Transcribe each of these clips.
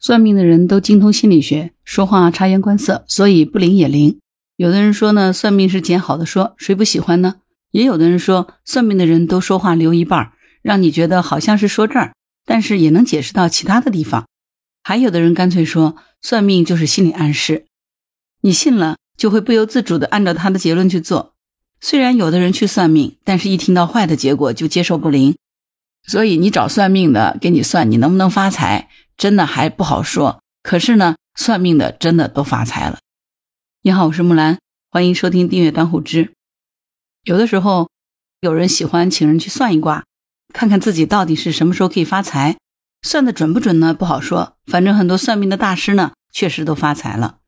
算命的人都精通心理学，说话察言观色，所以不灵也灵。有的人说呢，算命是捡好的说，谁不喜欢呢？也有的人说，算命的人都说话留一半，让你觉得好像是说这儿，但是也能解释到其他的地方。还有的人干脆说，算命就是心理暗示，你信了就会不由自主的按照他的结论去做。虽然有的人去算命，但是一听到坏的结果就接受不灵。所以你找算命的给你算，你能不能发财？真的还不好说，可是呢，算命的真的都发财了。你好，我是木兰，欢迎收听订阅当户知。有的时候，有人喜欢请人去算一卦，看看自己到底是什么时候可以发财。算的准不准呢？不好说。反正很多算命的大师呢，确实都发财了。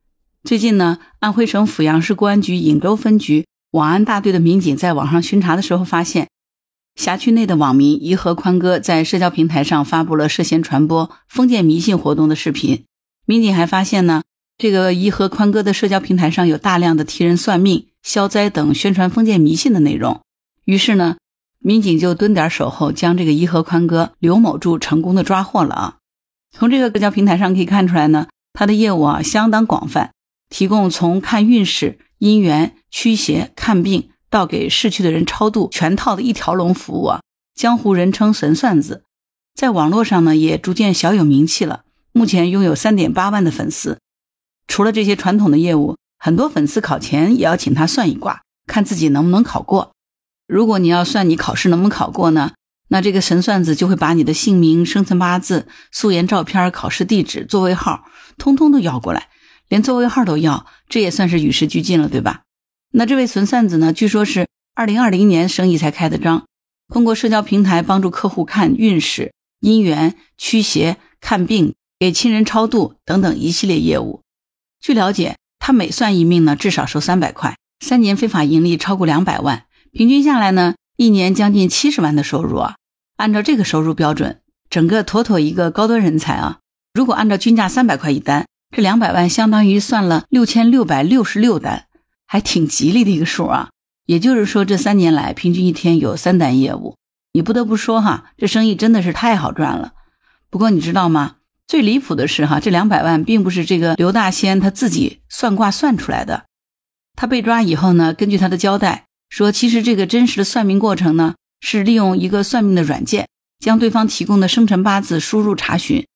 最近呢，安徽省阜阳市公安局颍州分局网安大队的民警在网上巡查的时候发现。辖区内的网民颐和宽哥在社交平台上发布了涉嫌传播封建迷信活动的视频。民警还发现呢，这个颐和宽哥的社交平台上有大量的替人算命、消灾等宣传封建迷信的内容。于是呢，民警就蹲点守候，将这个颐和宽哥刘某柱成功的抓获了啊。从这个社交平台上可以看出来呢，他的业务啊相当广泛，提供从看运势、姻缘、驱邪、看病。到给逝去的人超度全套的一条龙服务啊，江湖人称神算子，在网络上呢也逐渐小有名气了。目前拥有三点八万的粉丝。除了这些传统的业务，很多粉丝考前也要请他算一卦，看自己能不能考过。如果你要算你考试能不能考过呢，那这个神算子就会把你的姓名、生辰八字、素颜照片、考试地址、座位号，通通都要过来，连座位号都要，这也算是与时俱进了，对吧？那这位存算子呢？据说是二零二零年生意才开的张，通过社交平台帮助客户看运势、姻缘、驱邪、看病、给亲人超度等等一系列业务。据了解，他每算一命呢，至少收三百块，三年非法盈利超过两百万，平均下来呢，一年将近七十万的收入啊！按照这个收入标准，整个妥妥一个高端人才啊！如果按照均价三百块一单，这两百万相当于算了六千六百六十六单。还挺吉利的一个数啊，也就是说这三年来平均一天有三单业务，你不得不说哈，这生意真的是太好赚了。不过你知道吗？最离谱的是哈，这两百万并不是这个刘大仙他自己算卦算出来的。他被抓以后呢，根据他的交代说，其实这个真实的算命过程呢，是利用一个算命的软件，将对方提供的生辰八字输入查询，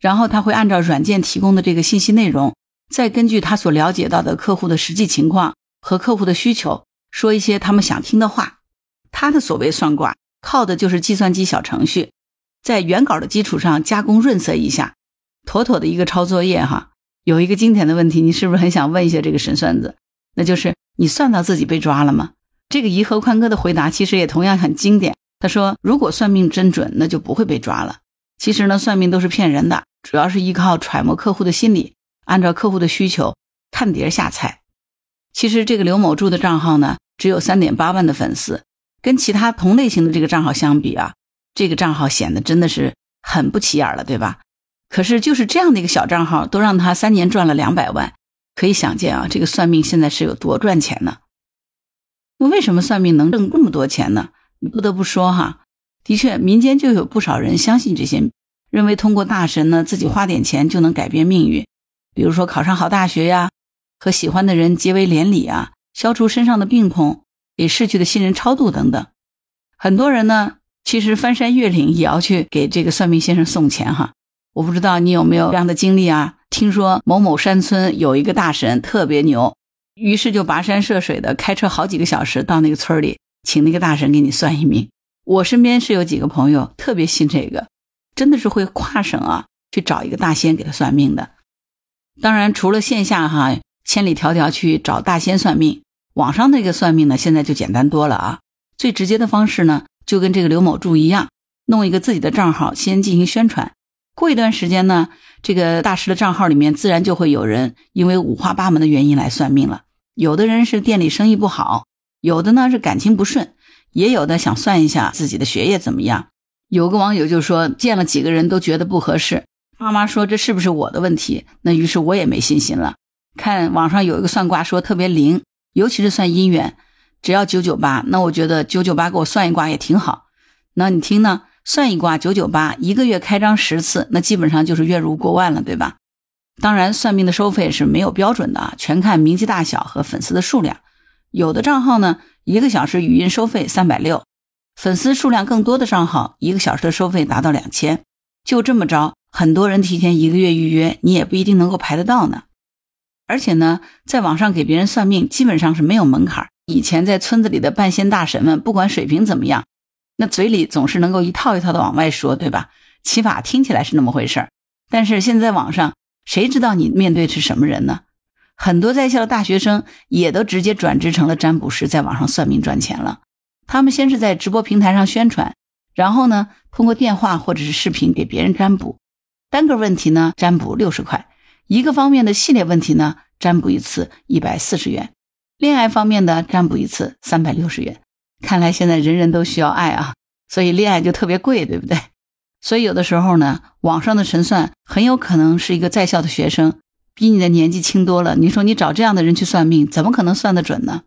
然后他会按照软件提供的这个信息内容，再根据他所了解到的客户的实际情况。和客户的需求说一些他们想听的话，他的所谓算卦靠的就是计算机小程序，在原稿的基础上加工润色一下，妥妥的一个抄作业哈。有一个经典的问题，你是不是很想问一下这个神算子？那就是你算到自己被抓了吗？这个颐和宽哥的回答其实也同样很经典。他说，如果算命真准，那就不会被抓了。其实呢，算命都是骗人的，主要是依靠揣摩客户的心理，按照客户的需求看碟下菜。其实这个刘某柱的账号呢，只有三点八万的粉丝，跟其他同类型的这个账号相比啊，这个账号显得真的是很不起眼了，对吧？可是就是这样的一个小账号，都让他三年赚了两百万，可以想见啊，这个算命现在是有多赚钱呢？那为什么算命能挣这么多钱呢？你不得不说哈，的确，民间就有不少人相信这些，认为通过大神呢，自己花点钱就能改变命运，比如说考上好大学呀。和喜欢的人结为连理啊，消除身上的病痛，给逝去的亲人超度等等。很多人呢，其实翻山越岭也要去给这个算命先生送钱哈。我不知道你有没有这样的经历啊？听说某某山村有一个大神特别牛，于是就跋山涉水的开车好几个小时到那个村里，请那个大神给你算一命。我身边是有几个朋友特别信这个，真的是会跨省啊去找一个大仙给他算命的。当然，除了线下哈。千里迢迢去找大仙算命，网上那个算命呢，现在就简单多了啊。最直接的方式呢，就跟这个刘某柱一样，弄一个自己的账号，先进行宣传。过一段时间呢，这个大师的账号里面自然就会有人因为五花八门的原因来算命了。有的人是店里生意不好，有的呢是感情不顺，也有的想算一下自己的学业怎么样。有个网友就说，见了几个人都觉得不合适。妈妈说这是不是我的问题？那于是我也没信心了。看网上有一个算卦说特别灵，尤其是算姻缘，只要九九八。那我觉得九九八给我算一卦也挺好。那你听呢？算一卦九九八，一个月开张十次，那基本上就是月入过万了，对吧？当然，算命的收费是没有标准的，全看名气大小和粉丝的数量。有的账号呢，一个小时语音收费三百六，粉丝数量更多的账号，一个小时的收费达到两千。就这么着，很多人提前一个月预约，你也不一定能够排得到呢。而且呢，在网上给别人算命，基本上是没有门槛。以前在村子里的半仙大神们，不管水平怎么样，那嘴里总是能够一套一套的往外说，对吧？起码听起来是那么回事儿。但是现在网上，谁知道你面对是什么人呢？很多在校的大学生也都直接转职成了占卜师，在网上算命赚钱了。他们先是在直播平台上宣传，然后呢，通过电话或者是视频给别人占卜，单个问题呢占卜六十块。一个方面的系列问题呢，占卜一次一百四十元；恋爱方面的占卜一次三百六十元。看来现在人人都需要爱啊，所以恋爱就特别贵，对不对？所以有的时候呢，网上的神算很有可能是一个在校的学生，比你的年纪轻多了。你说你找这样的人去算命，怎么可能算得准呢？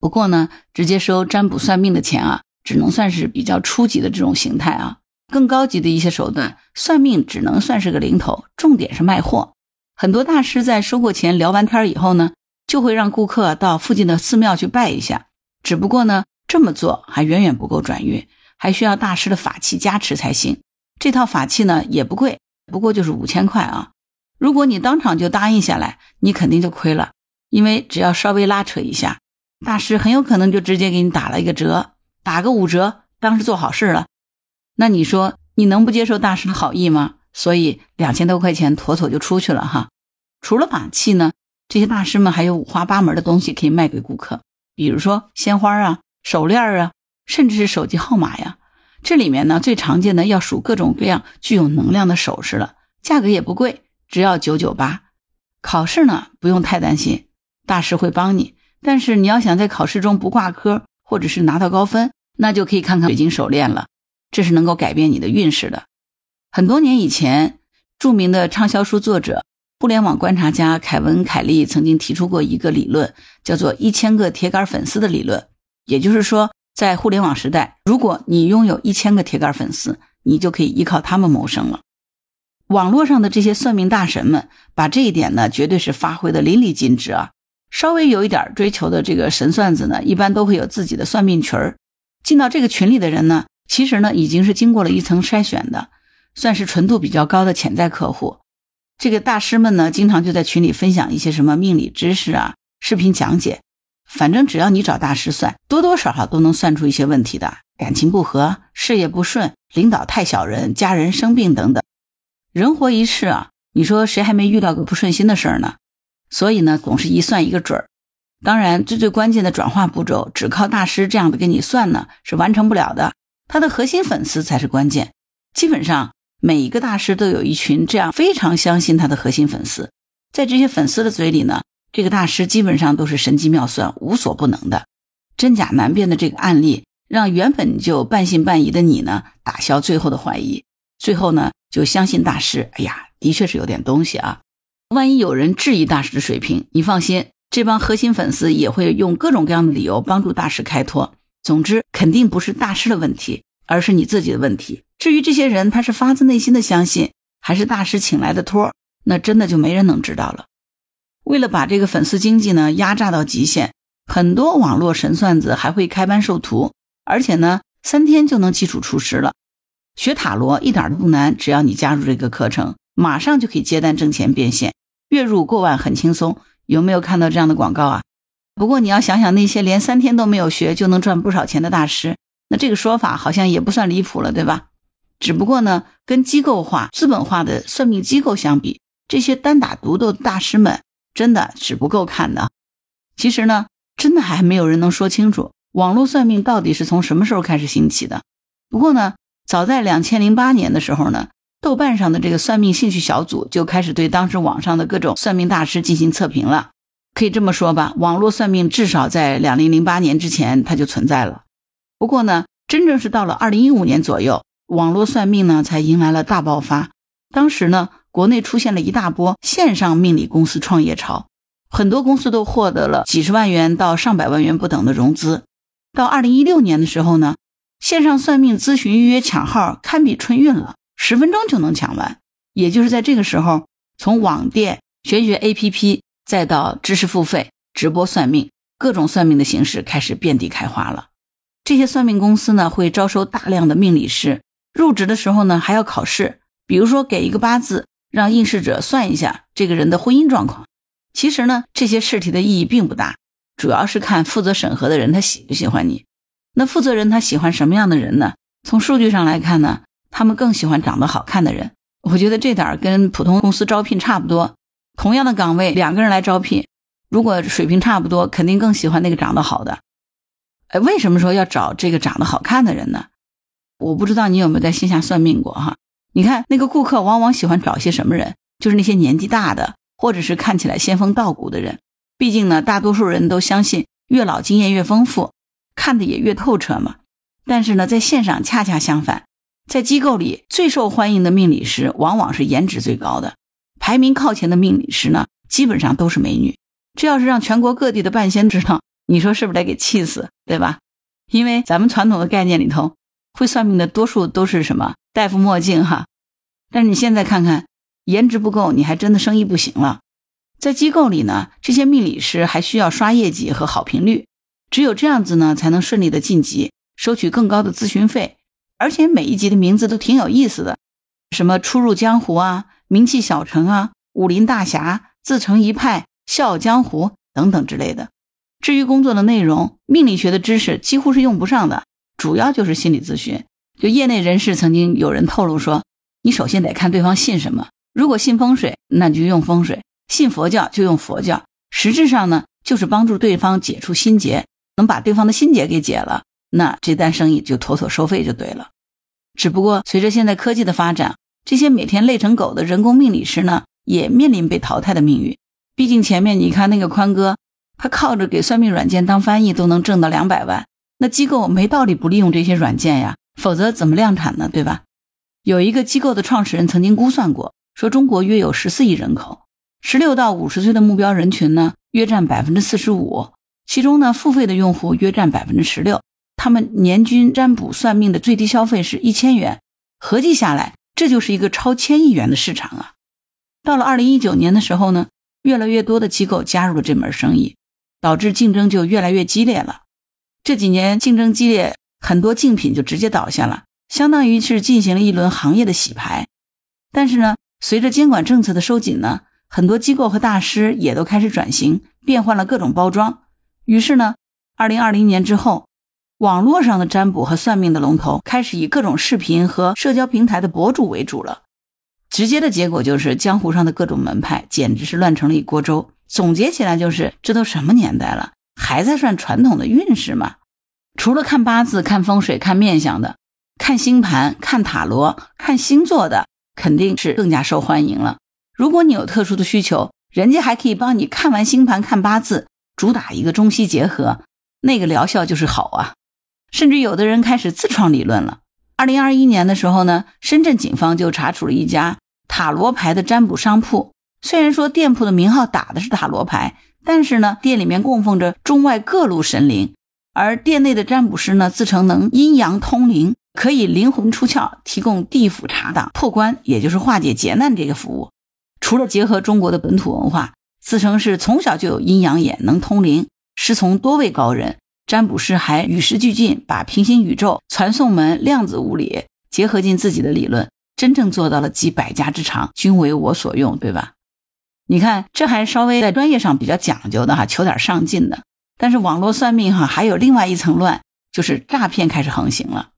不过呢，直接收占卜算命的钱啊，只能算是比较初级的这种形态啊。更高级的一些手段，算命只能算是个零头，重点是卖货。很多大师在收货前聊完天以后呢，就会让顾客到附近的寺庙去拜一下。只不过呢，这么做还远远不够转运，还需要大师的法器加持才行。这套法器呢也不贵，不过就是五千块啊。如果你当场就答应下来，你肯定就亏了，因为只要稍微拉扯一下，大师很有可能就直接给你打了一个折，打个五折，当是做好事了。那你说你能不接受大师的好意吗？所以两千多块钱妥妥就出去了哈。除了法器呢，这些大师们还有五花八门的东西可以卖给顾客，比如说鲜花啊、手链啊，甚至是手机号码呀。这里面呢最常见的要数各种各样具有能量的首饰了，价格也不贵，只要九九八。考试呢不用太担心，大师会帮你。但是你要想在考试中不挂科或者是拿到高分，那就可以看看水晶手链了，这是能够改变你的运势的。很多年以前，著名的畅销书作者、互联网观察家凯文·凯利曾经提出过一个理论，叫做“一千个铁杆粉丝”的理论。也就是说，在互联网时代，如果你拥有一千个铁杆粉丝，你就可以依靠他们谋生了。网络上的这些算命大神们，把这一点呢，绝对是发挥的淋漓尽致啊！稍微有一点追求的这个神算子呢，一般都会有自己的算命群儿。进到这个群里的人呢，其实呢，已经是经过了一层筛选的。算是纯度比较高的潜在客户，这个大师们呢，经常就在群里分享一些什么命理知识啊，视频讲解。反正只要你找大师算，多多少少都能算出一些问题的。感情不和、事业不顺、领导太小人、家人生病等等。人活一世啊，你说谁还没遇到个不顺心的事儿呢？所以呢，总是一算一个准儿。当然，最最关键的转化步骤，只靠大师这样的给你算呢，是完成不了的。他的核心粉丝才是关键。基本上。每一个大师都有一群这样非常相信他的核心粉丝，在这些粉丝的嘴里呢，这个大师基本上都是神机妙算、无所不能的。真假难辨的这个案例，让原本就半信半疑的你呢，打消最后的怀疑，最后呢就相信大师。哎呀，的确是有点东西啊！万一有人质疑大师的水平，你放心，这帮核心粉丝也会用各种各样的理由帮助大师开脱。总之，肯定不是大师的问题，而是你自己的问题。至于这些人，他是发自内心的相信，还是大师请来的托，那真的就没人能知道了。为了把这个粉丝经济呢压榨到极限，很多网络神算子还会开班授徒，而且呢三天就能基础出师了。学塔罗一点都不难，只要你加入这个课程，马上就可以接单挣钱变现，月入过万很轻松。有没有看到这样的广告啊？不过你要想想那些连三天都没有学就能赚不少钱的大师，那这个说法好像也不算离谱了，对吧？只不过呢，跟机构化、资本化的算命机构相比，这些单打独斗的大师们真的是不够看的。其实呢，真的还没有人能说清楚网络算命到底是从什么时候开始兴起的。不过呢，早在两千零八年的时候呢，豆瓣上的这个算命兴趣小组就开始对当时网上的各种算命大师进行测评了。可以这么说吧，网络算命至少在两零零八年之前它就存在了。不过呢，真正是到了二零一五年左右。网络算命呢，才迎来了大爆发。当时呢，国内出现了一大波线上命理公司创业潮，很多公司都获得了几十万元到上百万元不等的融资。到二零一六年的时候呢，线上算命咨询预约抢号堪比春运了，十分钟就能抢完。也就是在这个时候，从网店、玄学 APP 再到知识付费、直播算命，各种算命的形式开始遍地开花了。这些算命公司呢，会招收大量的命理师，入职的时候呢，还要考试。比如说，给一个八字，让应试者算一下这个人的婚姻状况。其实呢，这些试题的意义并不大，主要是看负责审核的人他喜不喜欢你。那负责人他喜欢什么样的人呢？从数据上来看呢，他们更喜欢长得好看的人。我觉得这点跟普通公司招聘差不多。同样的岗位，两个人来招聘，如果水平差不多，肯定更喜欢那个长得好的。哎，为什么说要找这个长得好看的人呢？我不知道你有没有在线下算命过哈？你看那个顾客往往喜欢找些什么人？就是那些年纪大的，或者是看起来仙风道骨的人。毕竟呢，大多数人都相信越老经验越丰富，看的也越透彻嘛。但是呢，在线上恰恰相反，在机构里最受欢迎的命理师往往是颜值最高的，排名靠前的命理师呢，基本上都是美女。这要是让全国各地的半仙知道，你说是不是得给气死，对吧？因为咱们传统的概念里头，会算命的多数都是什么戴副墨镜哈。但是你现在看看，颜值不够，你还真的生意不行了。在机构里呢，这些命理师还需要刷业绩和好评率，只有这样子呢，才能顺利的晋级，收取更高的咨询费。而且每一集的名字都挺有意思的，什么初入江湖啊，名气小城啊，武林大侠，自成一派，笑傲江湖等等之类的。至于工作的内容，命理学的知识几乎是用不上的，主要就是心理咨询。就业内人士曾经有人透露说，你首先得看对方信什么，如果信风水，那就用风水；信佛教就用佛教。实质上呢，就是帮助对方解除心结，能把对方的心结给解了，那这单生意就妥妥收费就对了。只不过随着现在科技的发展，这些每天累成狗的人工命理师呢，也面临被淘汰的命运。毕竟前面你看那个宽哥。他靠着给算命软件当翻译都能挣到两百万，那机构没道理不利用这些软件呀，否则怎么量产呢？对吧？有一个机构的创始人曾经估算过，说中国约有十四亿人口，十六到五十岁的目标人群呢，约占百分之四十五，其中呢，付费的用户约占百分之十六，他们年均占卜算命的最低消费是一千元，合计下来，这就是一个超千亿元的市场啊！到了二零一九年的时候呢，越来越多的机构加入了这门生意。导致竞争就越来越激烈了。这几年竞争激烈，很多竞品就直接倒下了，相当于是进行了一轮行业的洗牌。但是呢，随着监管政策的收紧呢，很多机构和大师也都开始转型，变换了各种包装。于是呢，二零二零年之后，网络上的占卜和算命的龙头开始以各种视频和社交平台的博主为主了。直接的结果就是江湖上的各种门派简直是乱成了一锅粥。总结起来就是，这都什么年代了，还在算传统的运势吗？除了看八字、看风水、看面相的，看星盘、看塔罗、看星座的，肯定是更加受欢迎了。如果你有特殊的需求，人家还可以帮你看完星盘、看八字，主打一个中西结合，那个疗效就是好啊。甚至有的人开始自创理论了。二零二一年的时候呢，深圳警方就查处了一家塔罗牌的占卜商铺。虽然说店铺的名号打的是塔罗牌，但是呢，店里面供奉着中外各路神灵，而店内的占卜师呢，自称能阴阳通灵，可以灵魂出窍，提供地府查档破关，也就是化解劫难这个服务。除了结合中国的本土文化，自称是从小就有阴阳眼，能通灵，师从多位高人。占卜师还与时俱进，把平行宇宙、传送门、量子物理结合进自己的理论，真正做到了集百家之长，均为我所用，对吧？你看，这还稍微在专业上比较讲究的哈，求点上进的。但是网络算命哈，还有另外一层乱，就是诈骗开始横行了。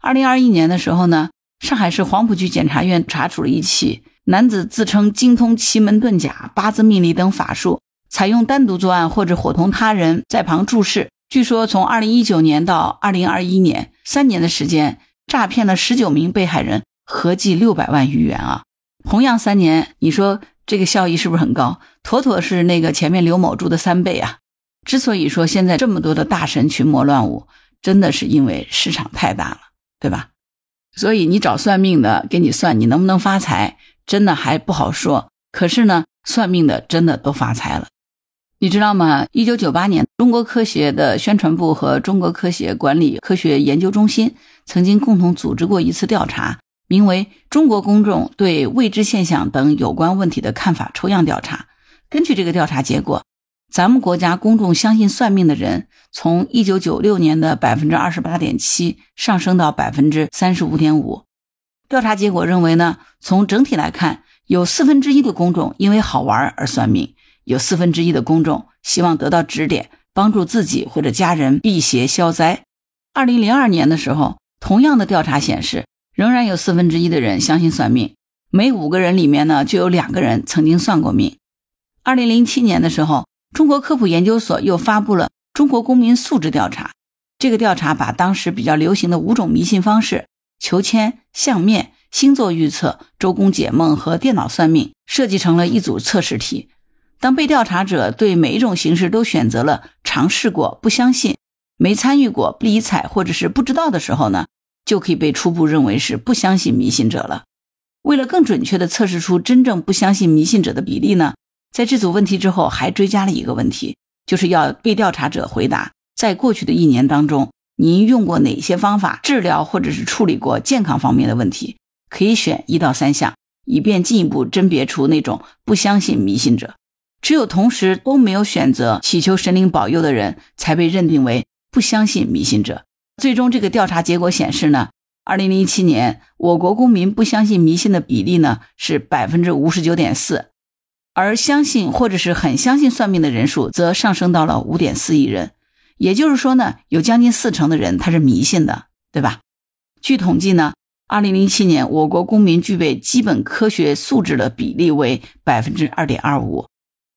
二零二一年的时候呢，上海市黄浦区检察院查处了一起男子自称精通奇门遁甲、八字命理等法术，采用单独作案或者伙同他人在旁注视。据说从二零一九年到二零二一年三年的时间，诈骗了十九名被害人，合计六百万余元啊！同样三年，你说？这个效益是不是很高？妥妥是那个前面刘某柱的三倍啊！之所以说现在这么多的大神群魔乱舞，真的是因为市场太大了，对吧？所以你找算命的给你算，你能不能发财，真的还不好说。可是呢，算命的真的都发财了。你知道吗？一九九八年，中国科协的宣传部和中国科协管理科学研究中心曾经共同组织过一次调查，名为《中国公众对未知现象等有关问题的看法抽样调查》。根据这个调查结果，咱们国家公众相信算命的人从一九九六年的百分之二十八点七上升到百分之三十五点五。调查结果认为呢，从整体来看，有四分之一的公众因为好玩而算命。有四分之一的公众希望得到指点，帮助自己或者家人辟邪消灾。二零零二年的时候，同样的调查显示，仍然有四分之一的人相信算命，每五个人里面呢就有两个人曾经算过命。二零零七年的时候，中国科普研究所又发布了《中国公民素质调查》，这个调查把当时比较流行的五种迷信方式——求签、相面、星座预测、周公解梦和电脑算命——设计成了一组测试题。当被调查者对每一种形式都选择了尝试过、不相信、没参与过、不理睬或者是不知道的时候呢，就可以被初步认为是不相信迷信者了。为了更准确地测试出真正不相信迷信者的比例呢，在这组问题之后还追加了一个问题，就是要被调查者回答，在过去的一年当中，您用过哪些方法治疗或者是处理过健康方面的问题？可以选一到三项，以便进一步甄别出那种不相信迷信者。只有同时都没有选择祈求神灵保佑的人，才被认定为不相信迷信者。最终，这个调查结果显示呢，二零零七年我国公民不相信迷信的比例呢是百分之五十九点四，而相信或者是很相信算命的人数则上升到了五点四亿人。也就是说呢，有将近四成的人他是迷信的，对吧？据统计呢，二零零七年我国公民具备基本科学素质的比例为百分之二点二五。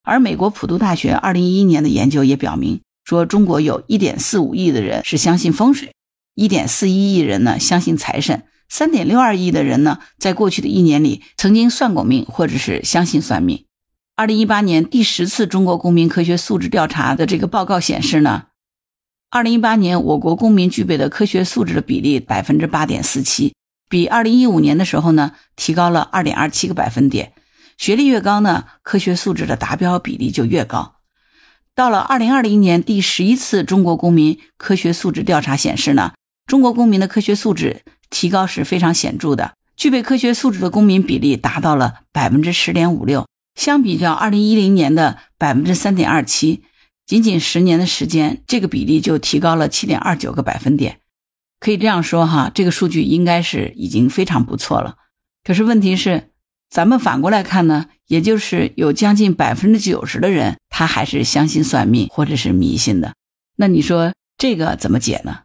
而美国普渡大学二零一一年的研究也表明，说中国有一点四五亿的人是相信风水，一点四一亿人呢相信财神，三点六二亿的人呢在过去的一年里曾经算过命或者是相信算命。二零一八年第十次中国公民科学素质调查的这个报告显示呢，二零一八年我国公民具备的科学素质的比例百分之八点四七，比二零一五年的时候呢提高了二点二七个百分点。学历越高呢，科学素质的达标比例就越高。到了二零二零年第十一次中国公民科学素质调查显示呢，中国公民的科学素质提高是非常显著的，具备科学素质的公民比例达到了百分之十点五六，相比较二零一零年的百分之三点二七，仅仅十年的时间，这个比例就提高了七点二九个百分点。可以这样说哈，这个数据应该是已经非常不错了。可是问题是。咱们反过来看呢，也就是有将近百分之九十的人，他还是相信算命或者是迷信的。那你说这个怎么解呢？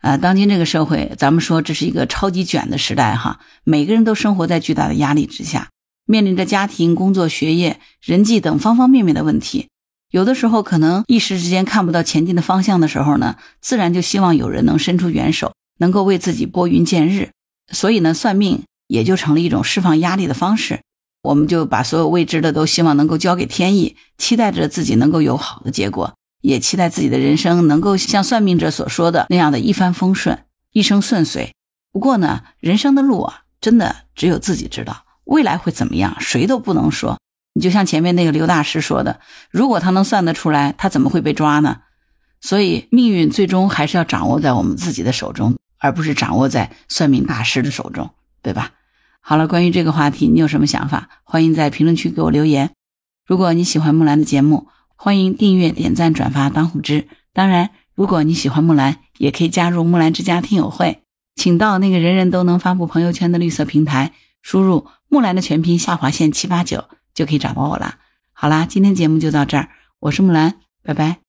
啊，当今这个社会，咱们说这是一个超级卷的时代哈，每个人都生活在巨大的压力之下，面临着家庭、工作、学业、人际等方方面面的问题。有的时候可能一时之间看不到前进的方向的时候呢，自然就希望有人能伸出援手，能够为自己拨云见日。所以呢，算命。也就成了一种释放压力的方式，我们就把所有未知的都希望能够交给天意，期待着自己能够有好的结果，也期待自己的人生能够像算命者所说的那样的一帆风顺，一生顺遂。不过呢，人生的路啊，真的只有自己知道，未来会怎么样，谁都不能说。你就像前面那个刘大师说的，如果他能算得出来，他怎么会被抓呢？所以命运最终还是要掌握在我们自己的手中，而不是掌握在算命大师的手中，对吧？好了，关于这个话题，你有什么想法？欢迎在评论区给我留言。如果你喜欢木兰的节目，欢迎订阅、点赞、转发、当虎之。当然，如果你喜欢木兰，也可以加入木兰之家听友会，请到那个人人都能发布朋友圈的绿色平台，输入木兰的全拼下划线七八九，就可以找到我了。好啦，今天节目就到这儿，我是木兰，拜拜。